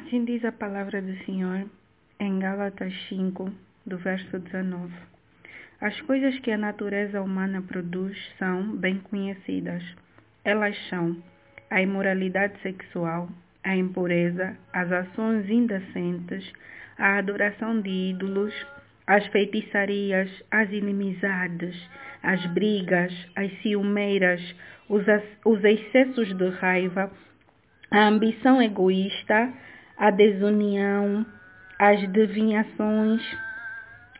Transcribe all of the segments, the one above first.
Assim diz a palavra do Senhor em Gálatas 5, do verso 19. As coisas que a natureza humana produz são bem conhecidas. Elas são a imoralidade sexual, a impureza, as ações indecentes, a adoração de ídolos, as feitiçarias, as inimizades, as brigas, as ciumeiras, os, os excessos de raiva, a ambição egoísta, a desunião, as devinhações,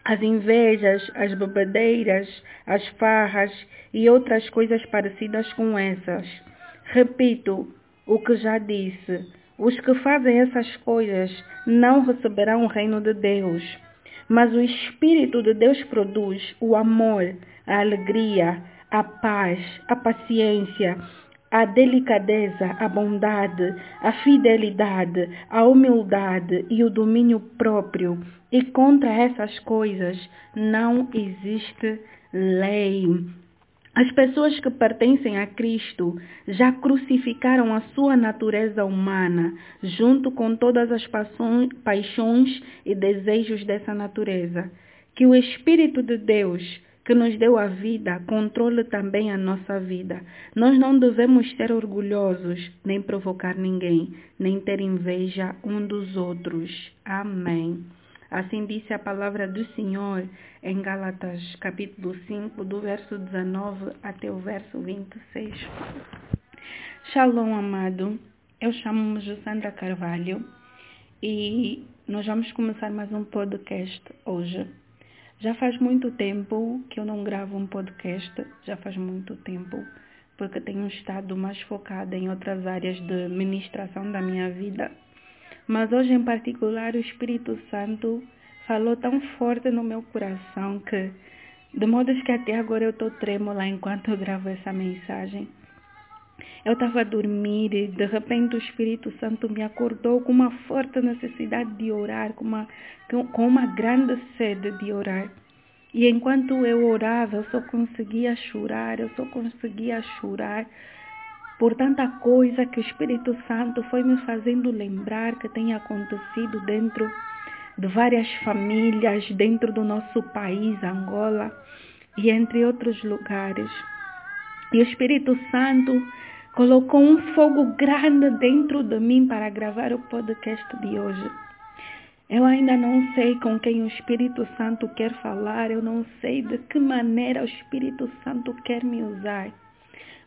as invejas, as bebedeiras, as farras e outras coisas parecidas com essas. Repito o que já disse: os que fazem essas coisas não receberão o reino de Deus. Mas o Espírito de Deus produz o amor, a alegria, a paz, a paciência, a delicadeza, a bondade, a fidelidade, a humildade e o domínio próprio. E contra essas coisas não existe lei. As pessoas que pertencem a Cristo já crucificaram a sua natureza humana, junto com todas as paixões e desejos dessa natureza. Que o Espírito de Deus que nos deu a vida, controle também a nossa vida. Nós não devemos ser orgulhosos, nem provocar ninguém, nem ter inveja um dos outros. Amém. Assim disse a palavra do Senhor em Gálatas capítulo 5, do verso 19 até o verso 26. Shalom, amado. Eu chamo-me Jussandra Carvalho e nós vamos começar mais um podcast hoje. Já faz muito tempo que eu não gravo um podcast, já faz muito tempo, porque tenho estado mais focada em outras áreas de ministração da minha vida. Mas hoje em particular o Espírito Santo falou tão forte no meu coração que, de modo que até agora eu estou trêmula enquanto eu gravo essa mensagem. Eu estava a dormir e de repente o Espírito Santo me acordou com uma forte necessidade de orar, com uma, com uma grande sede de orar. E enquanto eu orava, eu só conseguia chorar, eu só conseguia chorar por tanta coisa que o Espírito Santo foi me fazendo lembrar que tem acontecido dentro de várias famílias, dentro do nosso país, Angola, e entre outros lugares. E o Espírito Santo colocou um fogo grande dentro de mim para gravar o podcast de hoje. Eu ainda não sei com quem o Espírito Santo quer falar, eu não sei de que maneira o Espírito Santo quer me usar,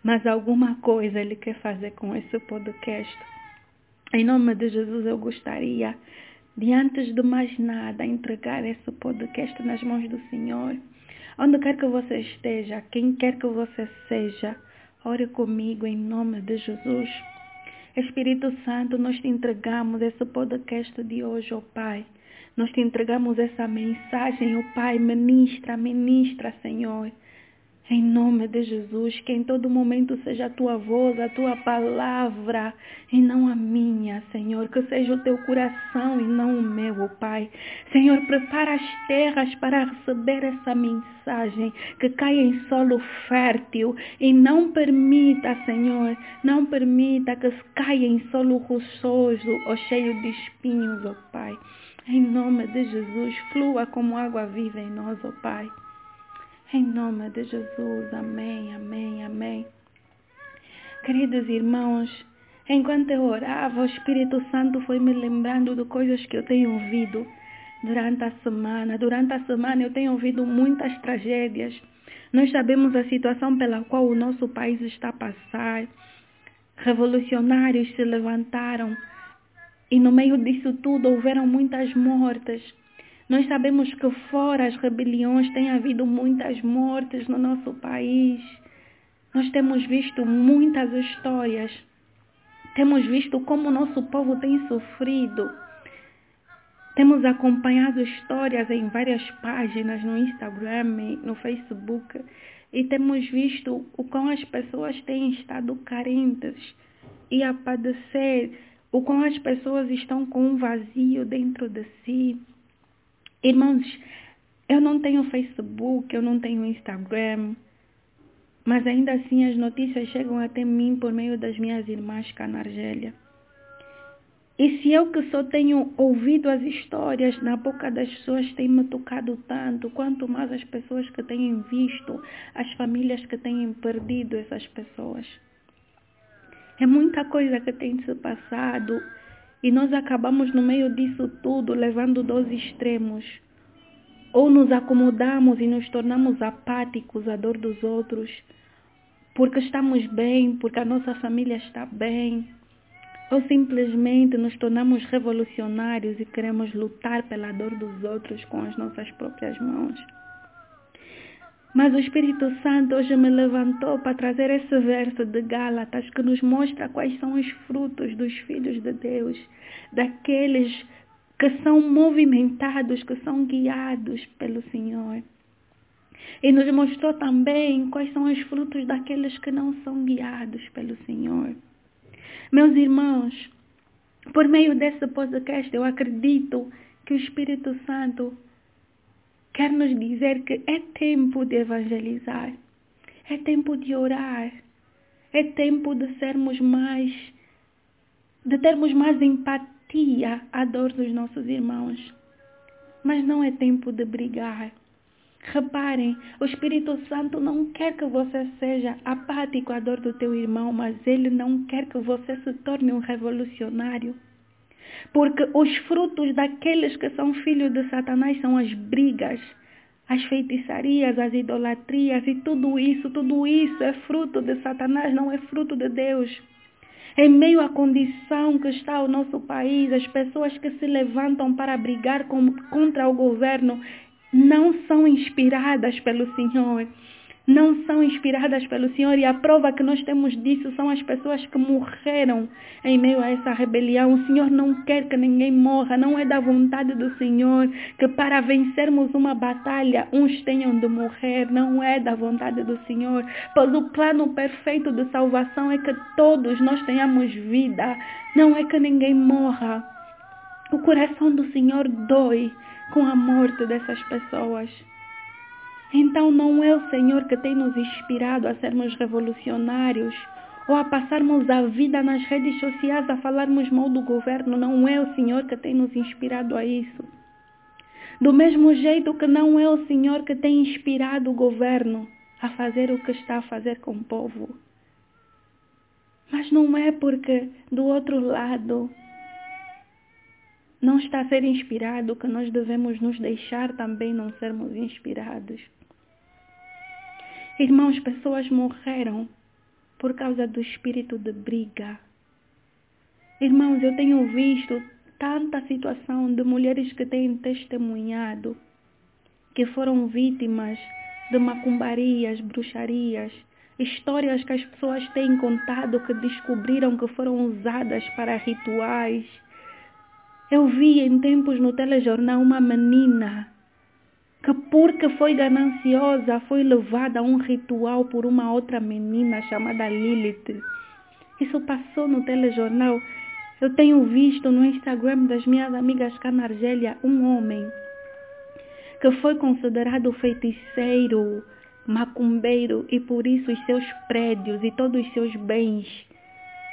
mas alguma coisa ele quer fazer com esse podcast. Em nome de Jesus, eu gostaria de, antes de mais nada, entregar esse podcast nas mãos do Senhor. Onde quer que você esteja, quem quer que você seja, Ore comigo em nome de Jesus. Espírito Santo, nós te entregamos esse podcast de hoje, ó oh Pai. Nós te entregamos essa mensagem, ó oh Pai. Ministra, ministra, Senhor. Em nome de Jesus, que em todo momento seja a tua voz, a tua palavra, e não a minha, Senhor. Que seja o teu coração e não o meu, oh Pai. Senhor, prepara as terras para receber essa mensagem, que caia em solo fértil e não permita, Senhor, não permita que caia em solo rochoso ou cheio de espinhos, oh Pai. Em nome de Jesus, flua como água viva em nós, oh Pai. Em nome de Jesus, amém, amém, amém. Queridos irmãos, enquanto eu orava, o Espírito Santo foi me lembrando de coisas que eu tenho ouvido durante a semana. Durante a semana eu tenho ouvido muitas tragédias. Nós sabemos a situação pela qual o nosso país está a passar. Revolucionários se levantaram e no meio disso tudo houveram muitas mortes. Nós sabemos que fora as rebeliões tem havido muitas mortes no nosso país. Nós temos visto muitas histórias. Temos visto como o nosso povo tem sofrido. Temos acompanhado histórias em várias páginas no Instagram, no Facebook, e temos visto o quão as pessoas têm estado carentes e a padecer, o quão as pessoas estão com um vazio dentro de si Irmãos, eu não tenho Facebook, eu não tenho Instagram, mas ainda assim as notícias chegam até mim por meio das minhas irmãs cá na Argélia. E se eu que só tenho ouvido as histórias na boca das pessoas tem me tocado tanto, quanto mais as pessoas que têm visto, as famílias que têm perdido essas pessoas. É muita coisa que tem se passado e nós acabamos no meio disso tudo levando dois extremos. Ou nos acomodamos e nos tornamos apáticos à dor dos outros, porque estamos bem, porque a nossa família está bem, ou simplesmente nos tornamos revolucionários e queremos lutar pela dor dos outros com as nossas próprias mãos. Mas o Espírito Santo hoje me levantou para trazer esse verso de Gálatas que nos mostra quais são os frutos dos filhos de Deus, daqueles que são movimentados, que são guiados pelo Senhor. E nos mostrou também quais são os frutos daqueles que não são guiados pelo Senhor. Meus irmãos, por meio desse podcast, eu acredito que o Espírito Santo quer nos dizer que é tempo de evangelizar, é tempo de orar, é tempo de sermos mais, de termos mais empatia à dor dos nossos irmãos. Mas não é tempo de brigar. Reparem, o Espírito Santo não quer que você seja apático à dor do teu irmão, mas ele não quer que você se torne um revolucionário. Porque os frutos daqueles que são filhos de Satanás são as brigas, as feitiçarias, as idolatrias e tudo isso, tudo isso é fruto de Satanás, não é fruto de Deus. Em meio à condição que está o nosso país, as pessoas que se levantam para brigar com, contra o governo não são inspiradas pelo Senhor. Não são inspiradas pelo Senhor e a prova que nós temos disso são as pessoas que morreram em meio a essa rebelião. O Senhor não quer que ninguém morra, não é da vontade do Senhor que para vencermos uma batalha uns tenham de morrer, não é da vontade do Senhor, pois o plano perfeito de salvação é que todos nós tenhamos vida, não é que ninguém morra. O coração do Senhor dói com a morte dessas pessoas. Então não é o Senhor que tem nos inspirado a sermos revolucionários ou a passarmos a vida nas redes sociais a falarmos mal do governo. Não é o Senhor que tem nos inspirado a isso. Do mesmo jeito que não é o Senhor que tem inspirado o governo a fazer o que está a fazer com o povo. Mas não é porque do outro lado não está a ser inspirado, que nós devemos nos deixar também não sermos inspirados. Irmãos, pessoas morreram por causa do espírito de briga. Irmãos, eu tenho visto tanta situação de mulheres que têm testemunhado que foram vítimas de macumbarias, bruxarias, histórias que as pessoas têm contado que descobriram que foram usadas para rituais, eu vi em tempos no telejornal uma menina que porque foi gananciosa foi levada a um ritual por uma outra menina chamada Lilith. Isso passou no telejornal. Eu tenho visto no Instagram das minhas amigas cá na Argélia um homem que foi considerado feiticeiro, macumbeiro e por isso os seus prédios e todos os seus bens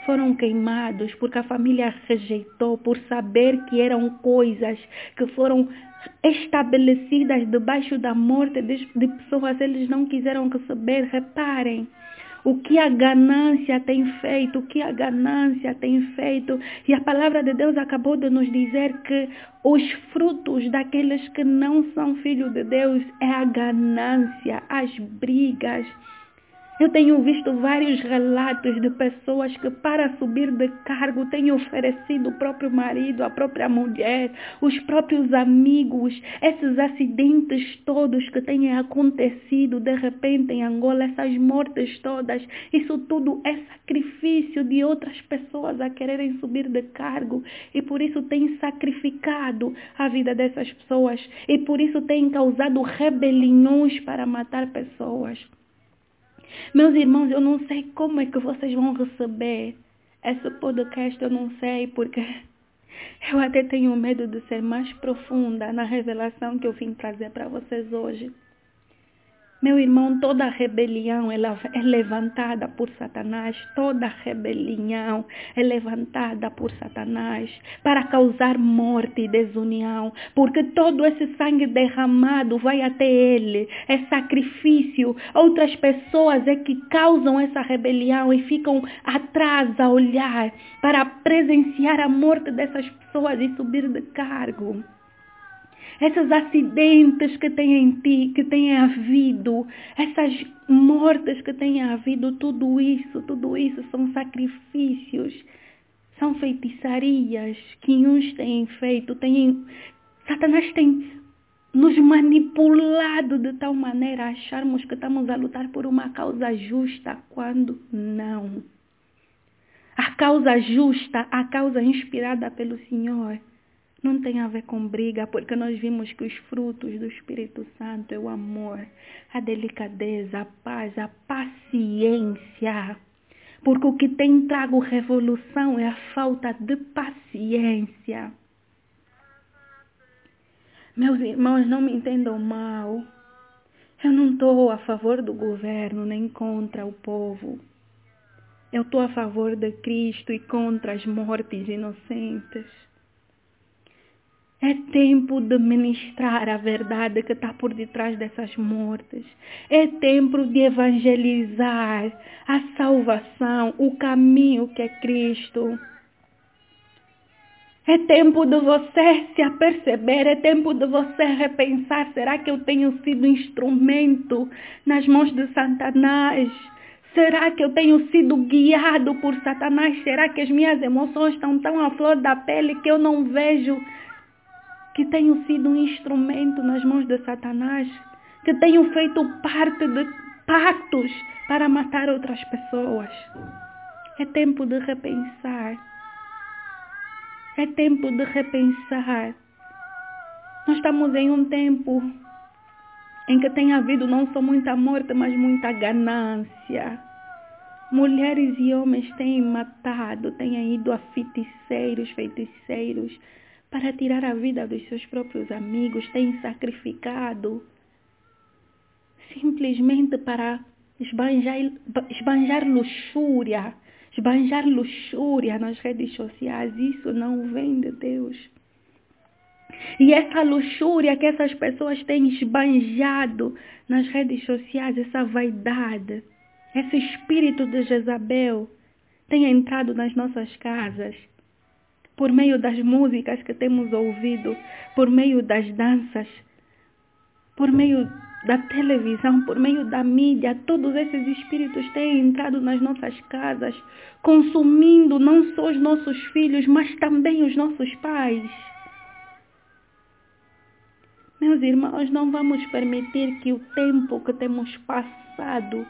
foram queimados porque a família rejeitou por saber que eram coisas que foram estabelecidas debaixo da morte de, pessoas. Eles não quiseram receber. Reparem, o que a ganância tem feito, o que a ganância tem feito. E a palavra de Deus acabou de nos dizer que os frutos daqueles que não são filhos de Deus é a ganância, as brigas, eu tenho visto vários relatos de pessoas que para subir de cargo têm oferecido o próprio marido, a própria mulher, os próprios amigos, esses acidentes todos que têm acontecido de repente em Angola, essas mortes todas, isso tudo é sacrifício de outras pessoas a quererem subir de cargo. E por isso tem sacrificado a vida dessas pessoas. E por isso tem causado rebeliões para matar pessoas. Meus irmãos, eu não sei como é que vocês vão receber esse podcast, eu não sei, porque eu até tenho medo de ser mais profunda na revelação que eu vim trazer para vocês hoje. Meu irmão, toda rebelião é levantada por Satanás, toda rebelião é levantada por Satanás para causar morte e desunião, porque todo esse sangue derramado vai até ele, é sacrifício. Outras pessoas é que causam essa rebelião e ficam atrás a olhar para presenciar a morte dessas pessoas e subir de cargo esses acidentes que têm, que têm havido, essas mortes que têm havido, tudo isso, tudo isso são sacrifícios, são feitiçarias que uns têm feito, têm, Satanás tem nos manipulado de tal maneira a acharmos que estamos a lutar por uma causa justa, quando não. A causa justa, a causa inspirada pelo Senhor, não tem a ver com briga, porque nós vimos que os frutos do Espírito Santo é o amor, a delicadeza, a paz, a paciência. Porque o que tem trago revolução é a falta de paciência. Meus irmãos, não me entendam mal. Eu não estou a favor do governo nem contra o povo. Eu estou a favor de Cristo e contra as mortes inocentes. É tempo de ministrar a verdade que está por detrás dessas mortes. É tempo de evangelizar a salvação, o caminho que é Cristo. É tempo de você se aperceber, é tempo de você repensar: será que eu tenho sido instrumento nas mãos de Satanás? Será que eu tenho sido guiado por Satanás? Será que as minhas emoções estão tão à flor da pele que eu não vejo que tenho sido um instrumento nas mãos de Satanás, que tenho feito parte de pactos para matar outras pessoas. É tempo de repensar. É tempo de repensar. Nós estamos em um tempo em que tem havido não só muita morte, mas muita ganância. Mulheres e homens têm matado, têm ido a feiticeiros, feiticeiros, para tirar a vida dos seus próprios amigos, têm sacrificado simplesmente para esbanjar, esbanjar luxúria, esbanjar luxúria nas redes sociais. Isso não vem de Deus. E essa luxúria que essas pessoas têm esbanjado nas redes sociais, essa vaidade, esse espírito de Jezabel tem entrado nas nossas casas por meio das músicas que temos ouvido, por meio das danças, por meio da televisão, por meio da mídia, todos esses espíritos têm entrado nas nossas casas, consumindo não só os nossos filhos, mas também os nossos pais. Meus irmãos, não vamos permitir que o tempo que temos passado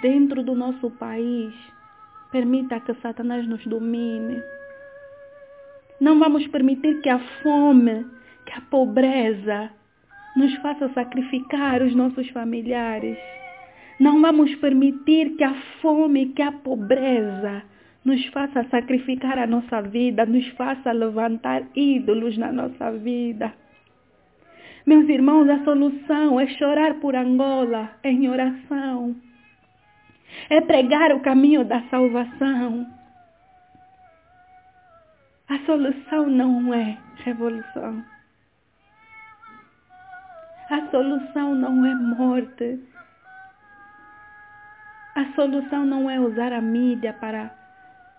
dentro do nosso país permita que Satanás nos domine. Não vamos permitir que a fome, que a pobreza nos faça sacrificar os nossos familiares. Não vamos permitir que a fome, que a pobreza nos faça sacrificar a nossa vida, nos faça levantar ídolos na nossa vida. Meus irmãos, a solução é chorar por Angola em oração. É pregar o caminho da salvação. A solução não é revolução. A solução não é morte. A solução não é usar a mídia para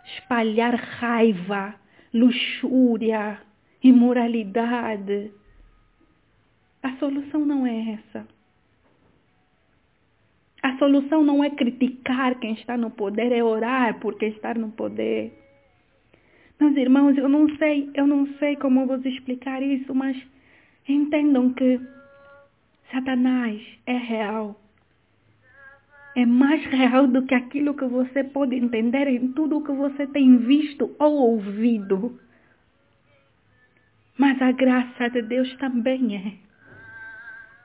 espalhar raiva, luxúria, imoralidade. A solução não é essa. A solução não é criticar quem está no poder, é orar por quem está no poder. Meus irmãos, eu não sei, eu não sei como vos explicar isso, mas entendam que Satanás é real. É mais real do que aquilo que você pode entender em tudo o que você tem visto ou ouvido. Mas a graça de Deus também é.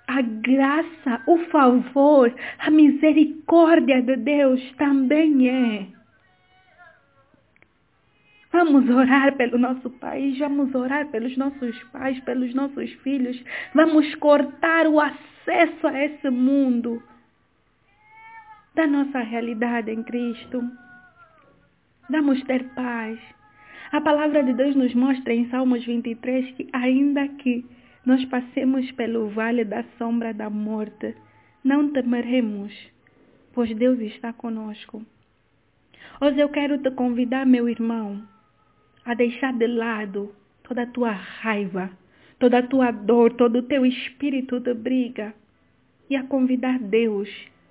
A graça, o favor, a misericórdia de Deus também é. Vamos orar pelo nosso país, vamos orar pelos nossos pais, pelos nossos filhos. Vamos cortar o acesso a esse mundo da nossa realidade em Cristo. Vamos ter paz. A palavra de Deus nos mostra em Salmos 23 que ainda que nós passemos pelo vale da sombra da morte, não temeremos, pois Deus está conosco. Hoje eu quero te convidar, meu irmão, a deixar de lado toda a tua raiva, toda a tua dor, todo o teu espírito de briga e a convidar Deus,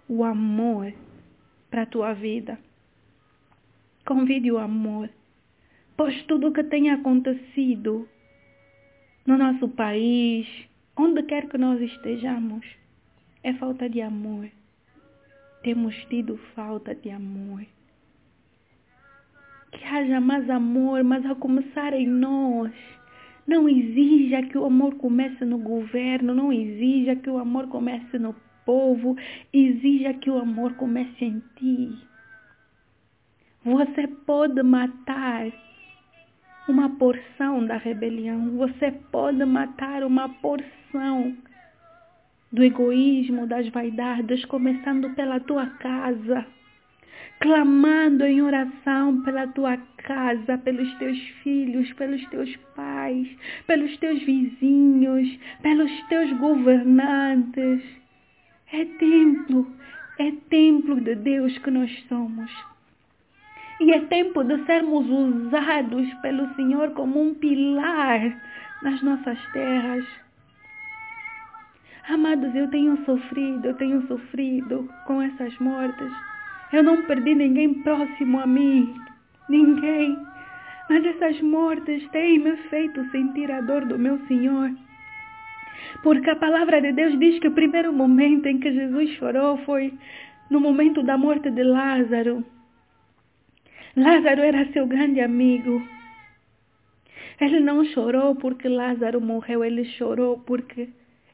o amor, para a tua vida. Convide o amor, pois tudo o que tem acontecido no nosso país, onde quer que nós estejamos, é falta de amor. Temos tido falta de amor. Que haja mais amor, mas a começar em nós. Não exija que o amor comece no governo, não exija que o amor comece no povo, exija que o amor comece em ti. Você pode matar uma porção da rebelião, você pode matar uma porção do egoísmo, das vaidades, começando pela tua casa, clamando em oração pela tua casa, pelos teus filhos, pelos teus pais, pelos teus vizinhos, pelos teus governantes. É templo, é templo de Deus que nós somos. E é tempo de sermos usados pelo Senhor como um pilar nas nossas terras. Amados, eu tenho sofrido, eu tenho sofrido com essas mortes. Eu não perdi ninguém próximo a mim, ninguém. Mas essas mortes têm me feito sentir a dor do meu Senhor. Porque a palavra de Deus diz que o primeiro momento em que Jesus chorou foi no momento da morte de Lázaro. Lázaro era seu grande amigo. Ele não chorou porque Lázaro morreu, ele chorou porque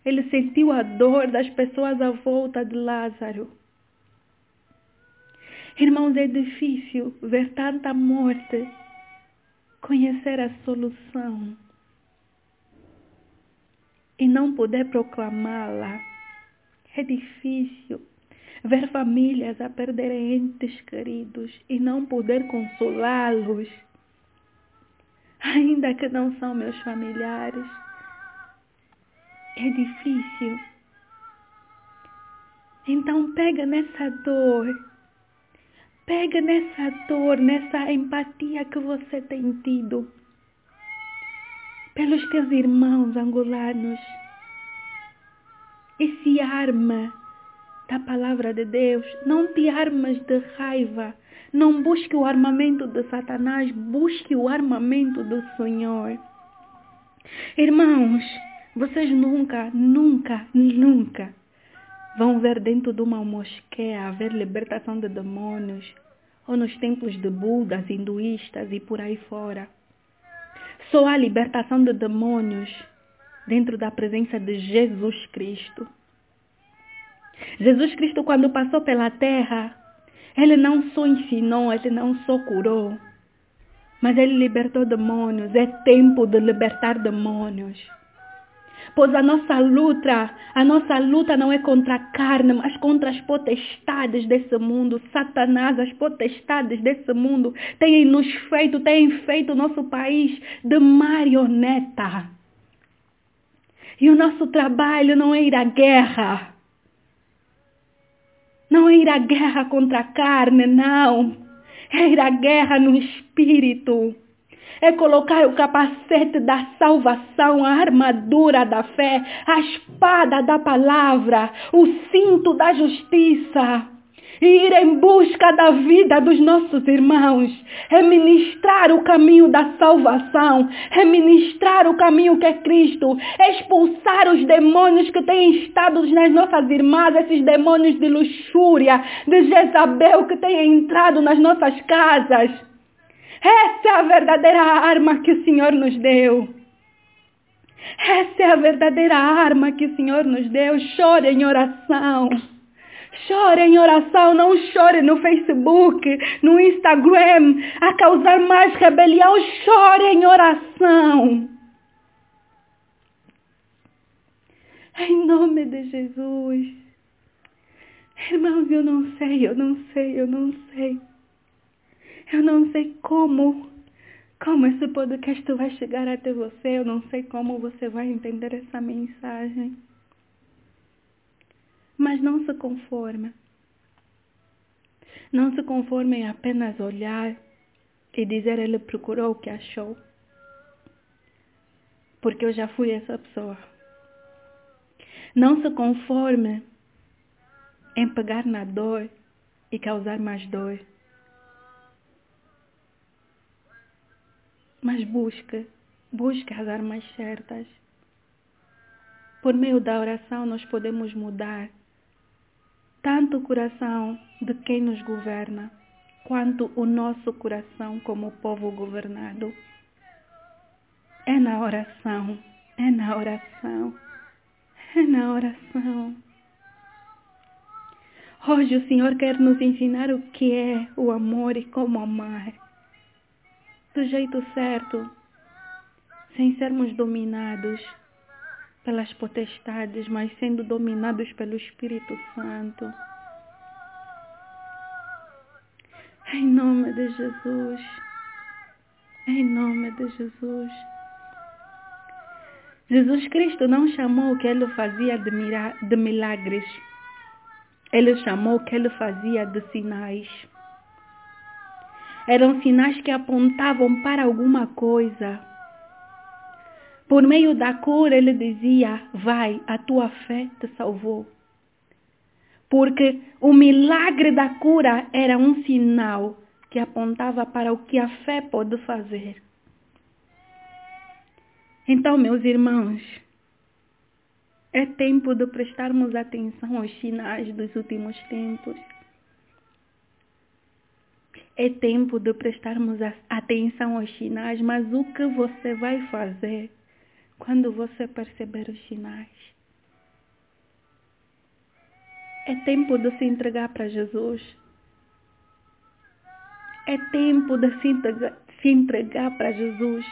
ele sentiu a dor das pessoas à volta de Lázaro. Irmãos, é difícil ver tanta morte, conhecer a solução e não poder proclamá-la. É difícil ver famílias a perderem entes queridos e não poder consolá-los, ainda que não são meus familiares é difícil. Então pega nessa dor, pega nessa dor, nessa empatia que você tem tido pelos teus irmãos angolanos e se arma da palavra de Deus. Não te armas de raiva. Não busque o armamento de Satanás, busque o armamento do Senhor. Irmãos, vocês nunca, nunca, nunca vão ver dentro de uma mosqueia haver libertação de demônios ou nos templos de budas, hinduístas e por aí fora. Só há libertação de demônios dentro da presença de Jesus Cristo. Jesus Cristo, quando passou pela terra, ele não só ensinou, ele não só curou, mas ele libertou demônios. É tempo de libertar demônios. Pois a nossa luta, a nossa luta não é contra a carne, mas contra as potestades desse mundo. Satanás, as potestades desse mundo têm nos feito, têm feito o nosso país de marioneta. E o nosso trabalho não é ir à guerra. Não é ir à guerra contra a carne, não. É ir à guerra no espírito é colocar o capacete da salvação, a armadura da fé, a espada da palavra, o cinto da justiça. E ir em busca da vida dos nossos irmãos, é ministrar o caminho da salvação, é ministrar o caminho que é Cristo, é expulsar os demônios que têm estado nas nossas irmãs, esses demônios de luxúria, de Jezabel que têm entrado nas nossas casas. Essa é a verdadeira arma que o Senhor nos deu. Essa é a verdadeira arma que o Senhor nos deu. Chore em oração. Chore em oração, não chore no Facebook, no Instagram, a causar mais rebelião. Chore em oração. Em nome de Jesus. Irmãos, eu não sei, eu não sei, eu não sei. Eu não sei como, como esse podcast vai chegar até você. Eu não sei como você vai entender essa mensagem. Mas não se conforme. Não se conforme em apenas olhar e dizer ele procurou o que achou. Porque eu já fui essa pessoa. Não se conforme em pegar na dor e causar mais dor. Mas busque, busque as armas certas. Por meio da oração nós podemos mudar tanto o coração de quem nos governa, quanto o nosso coração como povo governado. É na oração, é na oração, é na oração. Hoje o Senhor quer nos ensinar o que é o amor e como amar. Do jeito certo, sem sermos dominados pelas potestades, mas sendo dominados pelo Espírito Santo. Em nome de Jesus. Em nome de Jesus. Jesus Cristo não chamou o que ele fazia de, de milagres. Ele chamou o que ele fazia de sinais. Eram sinais que apontavam para alguma coisa por meio da cura, ele dizia: Vai, a tua fé te salvou. Porque o milagre da cura era um sinal que apontava para o que a fé pode fazer. Então, meus irmãos, é tempo de prestarmos atenção aos sinais dos últimos tempos. É tempo de prestarmos atenção aos sinais, mas o que você vai fazer quando você perceber os sinais. É tempo de se entregar para Jesus. É tempo de se entregar, se entregar para Jesus.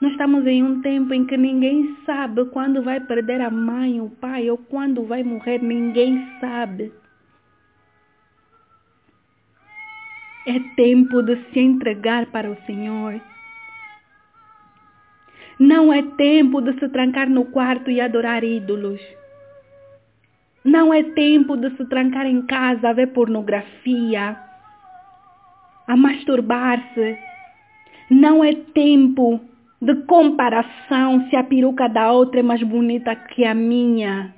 Nós estamos em um tempo em que ninguém sabe quando vai perder a mãe, o pai ou quando vai morrer. Ninguém sabe. É tempo de se entregar para o Senhor. Não é tempo de se trancar no quarto e adorar ídolos. Não é tempo de se trancar em casa a ver pornografia, a masturbar-se. Não é tempo de comparação se a peruca da outra é mais bonita que a minha.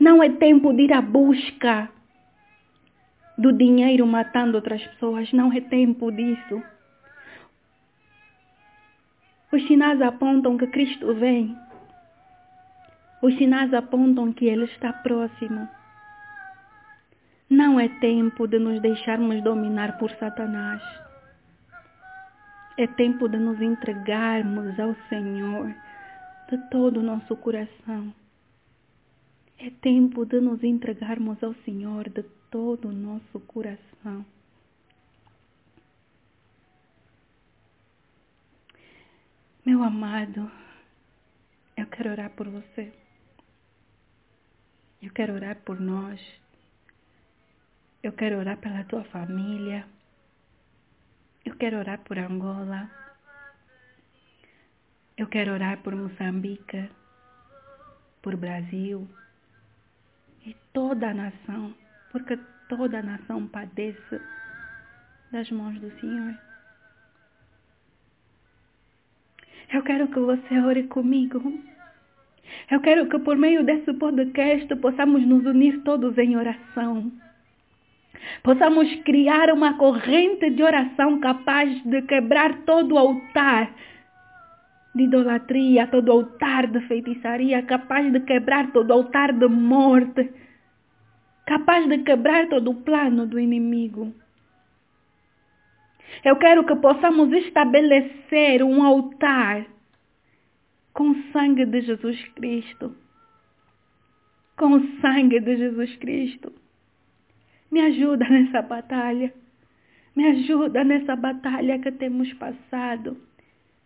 Não é tempo de ir à busca do dinheiro matando outras pessoas. Não é tempo disso. Os sinais apontam que Cristo vem. Os sinais apontam que Ele está próximo. Não é tempo de nos deixarmos dominar por Satanás. É tempo de nos entregarmos ao Senhor de todo o nosso coração. É tempo de nos entregarmos ao Senhor de todo o nosso coração. Meu amado, eu quero orar por você. Eu quero orar por nós. Eu quero orar pela tua família. Eu quero orar por Angola. Eu quero orar por Moçambique, por Brasil e toda a nação, porque toda a nação padece das mãos do Senhor. Eu quero que você ore comigo. Eu quero que por meio desse podcast possamos nos unir todos em oração. Possamos criar uma corrente de oração capaz de quebrar todo o altar de idolatria, todo altar de feitiçaria, capaz de quebrar todo altar de morte, capaz de quebrar todo o plano do inimigo. Eu quero que possamos estabelecer um altar com o sangue de Jesus Cristo. Com o sangue de Jesus Cristo. Me ajuda nessa batalha. Me ajuda nessa batalha que temos passado.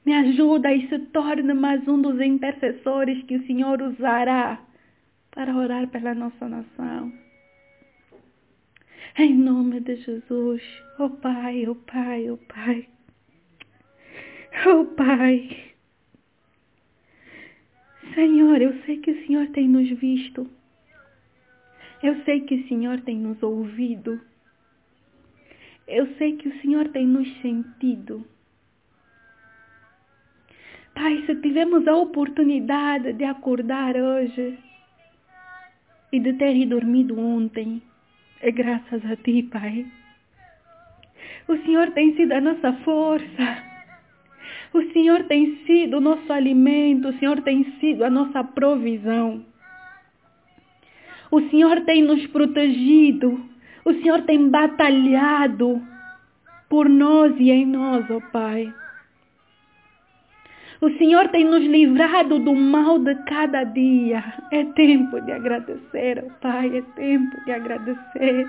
Me ajuda e se torne mais um dos intercessores que o Senhor usará para orar pela nossa nação. Em nome de Jesus. Oh Pai, oh Pai, oh Pai. Oh Pai. Senhor, eu sei que o Senhor tem nos visto. Eu sei que o Senhor tem nos ouvido. Eu sei que o Senhor tem nos sentido. Pai, se tivemos a oportunidade de acordar hoje e de ter dormido ontem, é graças a Ti, Pai. O Senhor tem sido a nossa força. O Senhor tem sido o nosso alimento, o Senhor tem sido a nossa provisão. O Senhor tem nos protegido, o Senhor tem batalhado por nós e em nós, ó oh Pai. O Senhor tem nos livrado do mal de cada dia. É tempo de agradecer, oh Pai, é tempo de agradecer.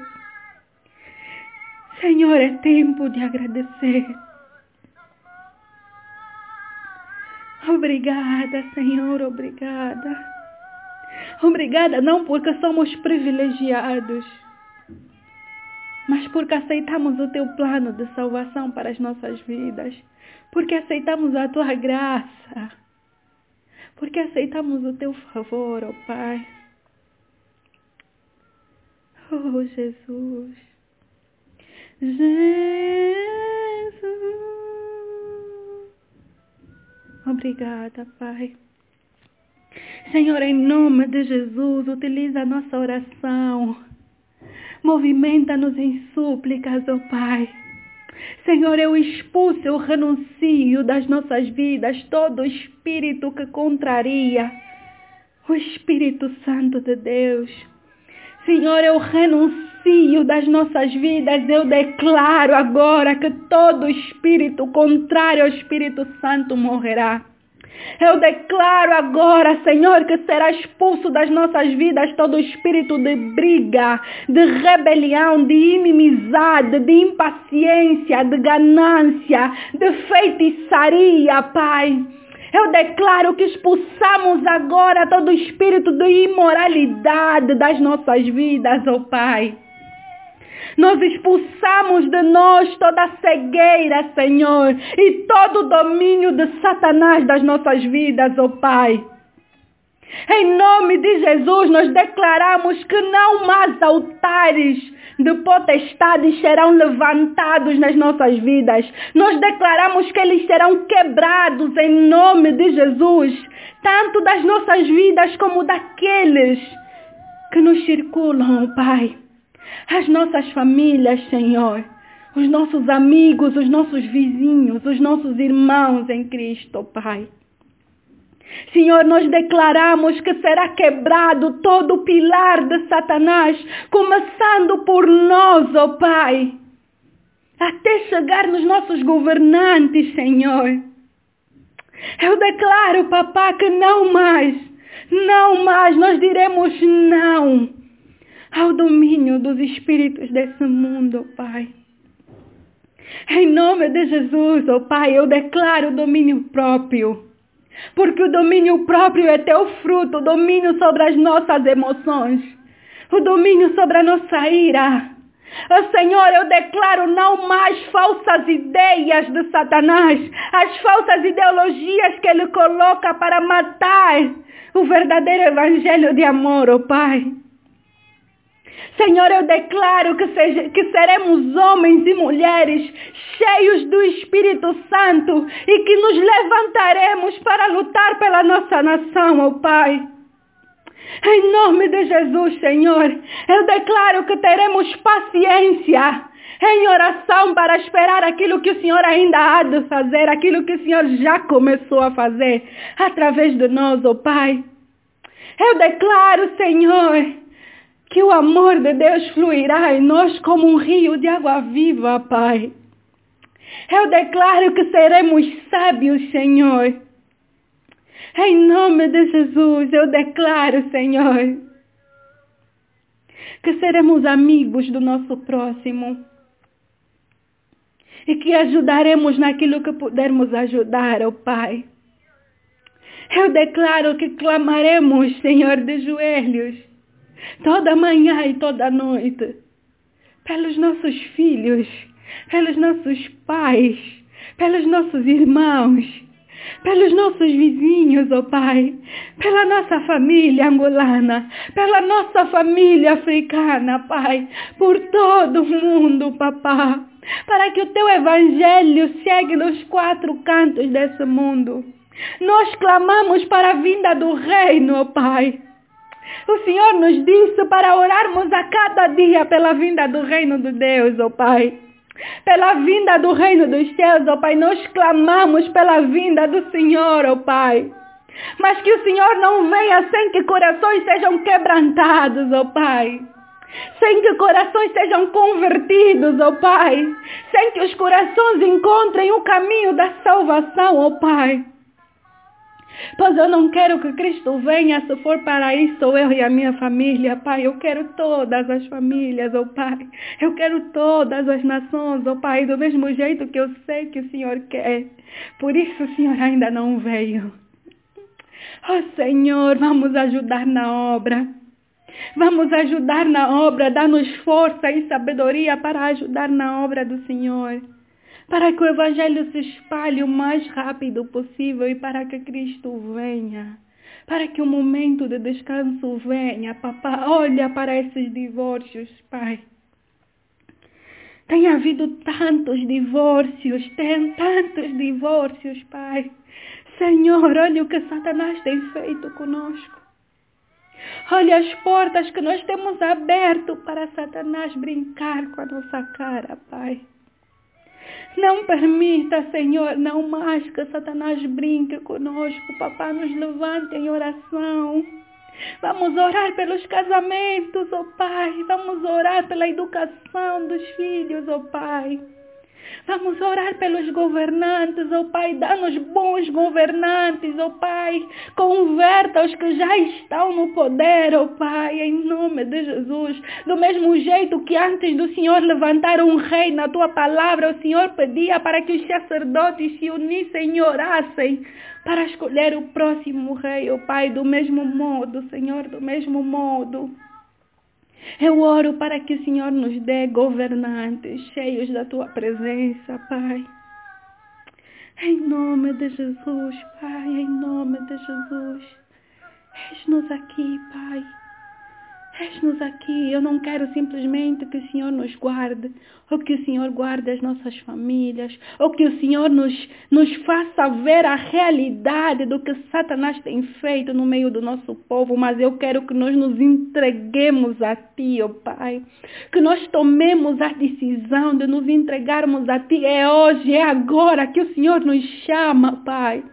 Senhor, é tempo de agradecer. Obrigada, Senhor, obrigada. Obrigada não porque somos privilegiados, mas porque aceitamos o teu plano de salvação para as nossas vidas, porque aceitamos a tua graça, porque aceitamos o teu favor, ó oh Pai. Oh Jesus, Jesus. Obrigada, Pai. Senhor, em nome de Jesus, utiliza a nossa oração. Movimenta-nos em súplicas, ó oh Pai. Senhor, eu expulso, eu renuncio das nossas vidas todo espírito que contraria o Espírito Santo de Deus. Senhor, eu renuncio das nossas vidas, eu declaro agora que todo espírito contrário ao Espírito Santo morrerá. Eu declaro agora, Senhor, que será expulso das nossas vidas todo espírito de briga, de rebelião, de inimizade, de impaciência, de ganância, de feitiçaria, Pai. Eu declaro que expulsamos agora todo espírito de imoralidade das nossas vidas, ó oh Pai. Nós expulsamos de nós toda cegueira, Senhor, e todo o domínio de Satanás das nossas vidas, ó oh Pai. Em nome de Jesus, nós declaramos que não mais altares de potestades serão levantados nas nossas vidas. Nós declaramos que eles serão quebrados em nome de Jesus, tanto das nossas vidas como daqueles que nos circulam, Pai. As nossas famílias, Senhor. Os nossos amigos, os nossos vizinhos, os nossos irmãos em Cristo, Pai. Senhor, nós declaramos que será quebrado todo o pilar de Satanás, começando por nós, ó oh Pai, até chegar nos nossos governantes, Senhor. Eu declaro, papá, que não mais, não mais nós diremos não ao domínio dos espíritos desse mundo, ó Pai. Em nome de Jesus, ó Pai, eu declaro domínio próprio porque o domínio próprio é teu fruto, o domínio sobre as nossas emoções, o domínio sobre a nossa ira. Oh, Senhor, eu declaro não mais falsas ideias de Satanás, as falsas ideologias que ele coloca para matar o verdadeiro evangelho de amor, oh Pai. Senhor, eu declaro que, seja, que seremos homens e mulheres cheios do Espírito Santo e que nos levantaremos para lutar pela nossa nação, ó oh Pai. Em nome de Jesus, Senhor, eu declaro que teremos paciência em oração para esperar aquilo que o Senhor ainda há de fazer, aquilo que o Senhor já começou a fazer através de nós, ó oh Pai. Eu declaro, Senhor, que o amor de Deus fluirá em nós como um rio de água viva, Pai. Eu declaro que seremos sábios, Senhor. Em nome de Jesus, eu declaro, Senhor, que seremos amigos do nosso próximo e que ajudaremos naquilo que pudermos ajudar, ó oh Pai. Eu declaro que clamaremos, Senhor, de joelhos toda manhã e toda noite, pelos nossos filhos, pelos nossos pais, pelos nossos irmãos, pelos nossos vizinhos, ó oh Pai, pela nossa família angolana, pela nossa família africana, Pai, por todo o mundo, papá, para que o teu evangelho chegue nos quatro cantos desse mundo. Nós clamamos para a vinda do reino, ó oh Pai. O Senhor nos disse para orarmos a cada dia pela vinda do reino de Deus, ó oh Pai. Pela vinda do reino dos céus, ó Pai, nós clamamos pela vinda do Senhor, ó Pai. Mas que o Senhor não venha sem que corações sejam quebrantados, ó Pai. Sem que corações sejam convertidos, ó Pai. Sem que os corações encontrem o caminho da salvação, ó Pai. Pois eu não quero que Cristo venha, se for para isso, eu e a minha família, Pai. Eu quero todas as famílias, oh Pai. Eu quero todas as nações, oh Pai, do mesmo jeito que eu sei que o Senhor quer. Por isso o Senhor ainda não veio. Oh Senhor, vamos ajudar na obra. Vamos ajudar na obra, dá-nos força e sabedoria para ajudar na obra do Senhor para que o Evangelho se espalhe o mais rápido possível e para que Cristo venha. Para que o momento de descanso venha, papá. Olha para esses divórcios, Pai. Tem havido tantos divórcios, tem tantos divórcios, Pai. Senhor, olha o que Satanás tem feito conosco. Olha as portas que nós temos aberto para Satanás brincar com a nossa cara, Pai. Não permita, Senhor, não mais que Satanás brinque conosco. Papá, nos levante em oração. Vamos orar pelos casamentos, ó oh Pai. Vamos orar pela educação dos filhos, ó oh Pai. Vamos orar pelos governantes, ó oh Pai. Dá-nos bons governantes, ó oh Pai. Converta os que já estão no poder, ó oh Pai, em nome de Jesus. Do mesmo jeito que antes do Senhor levantar um rei na tua palavra, o Senhor pedia para que os sacerdotes se unissem e orassem para escolher o próximo rei, ó Pai, do mesmo modo, Senhor, do mesmo modo. Eu oro para que o Senhor nos dê governantes cheios da tua presença, Pai. Em nome de Jesus, Pai, em nome de Jesus. Eis-nos aqui, Pai. Eis-nos aqui. Eu não quero simplesmente que o Senhor nos guarde, ou que o Senhor guarde as nossas famílias, ou que o Senhor nos, nos faça ver a realidade do que Satanás tem feito no meio do nosso povo, mas eu quero que nós nos entreguemos a Ti, ó oh Pai. Que nós tomemos a decisão de nos entregarmos a Ti. É hoje, é agora que o Senhor nos chama, Pai.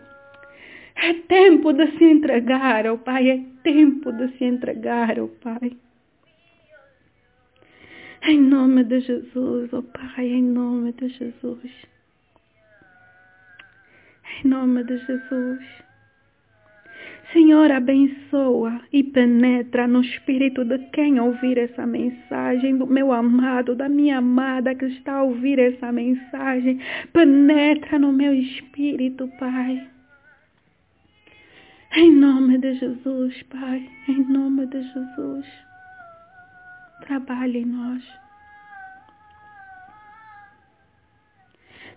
É tempo de se entregar, oh Pai. É tempo de se entregar, oh Pai. Em nome de Jesus, ó oh Pai, em nome de Jesus. Em nome de Jesus. Senhor, abençoa e penetra no espírito de quem ouvir essa mensagem, do meu amado, da minha amada que está a ouvir essa mensagem. Penetra no meu espírito, Pai. Em nome de Jesus, Pai, em nome de Jesus, trabalhe em nós.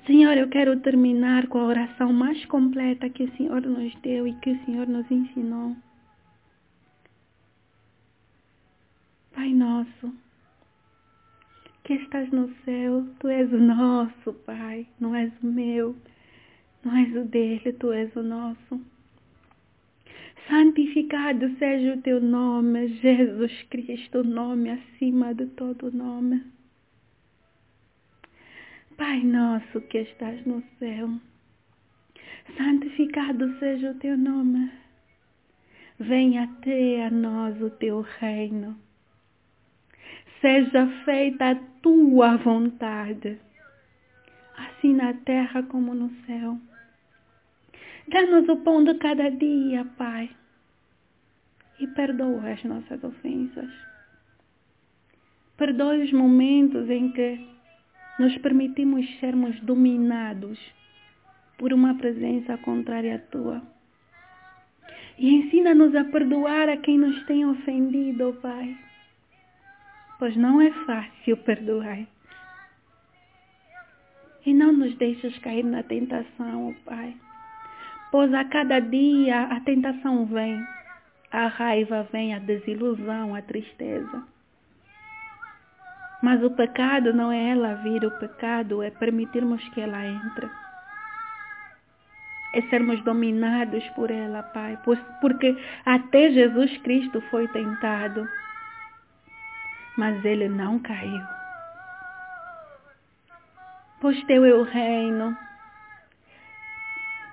Senhor, eu quero terminar com a oração mais completa que o Senhor nos deu e que o Senhor nos ensinou. Pai nosso, que estás no céu, tu és o nosso, Pai, não és o meu, não és o dele, tu és o nosso. Santificado seja o teu nome, Jesus Cristo, nome acima de todo nome. Pai nosso que estás no céu, santificado seja o teu nome. Venha até a nós o teu reino. Seja feita a tua vontade, assim na terra como no céu. Dá-nos o pão de cada dia, Pai e perdoa as nossas ofensas. Perdoe os momentos em que nos permitimos sermos dominados por uma presença contrária à tua. E ensina-nos a perdoar a quem nos tem ofendido, Pai. pois não é fácil perdoar. E não nos deixes cair na tentação, oh Pai, pois a cada dia a tentação vem, a raiva vem, a desilusão, a tristeza. Mas o pecado não é ela vir, o pecado é permitirmos que ela entre. É sermos dominados por ela, Pai, porque até Jesus Cristo foi tentado, mas ele não caiu. Pois teu é o reino,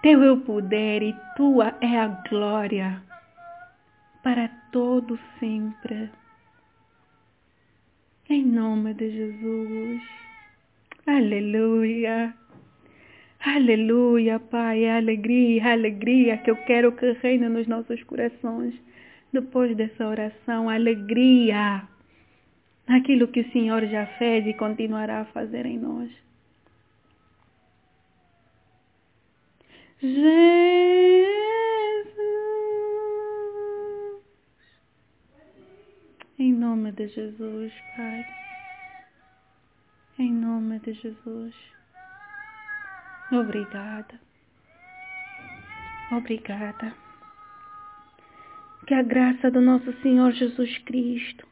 teu é o poder e tua é a glória para todo sempre. Em nome de Jesus. Aleluia. Aleluia, Pai. Alegria, alegria que eu quero que reine nos nossos corações. Depois dessa oração, alegria. Aquilo que o Senhor já fez e continuará a fazer em nós. Jesus. Em nome de Jesus, Pai. Em nome de Jesus. Obrigada. Obrigada. Que a graça do nosso Senhor Jesus Cristo,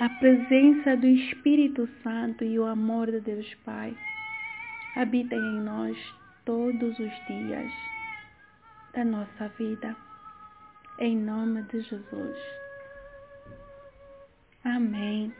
a presença do Espírito Santo e o amor de Deus Pai habitem em nós todos os dias da nossa vida. Em nome de Jesus. Amém.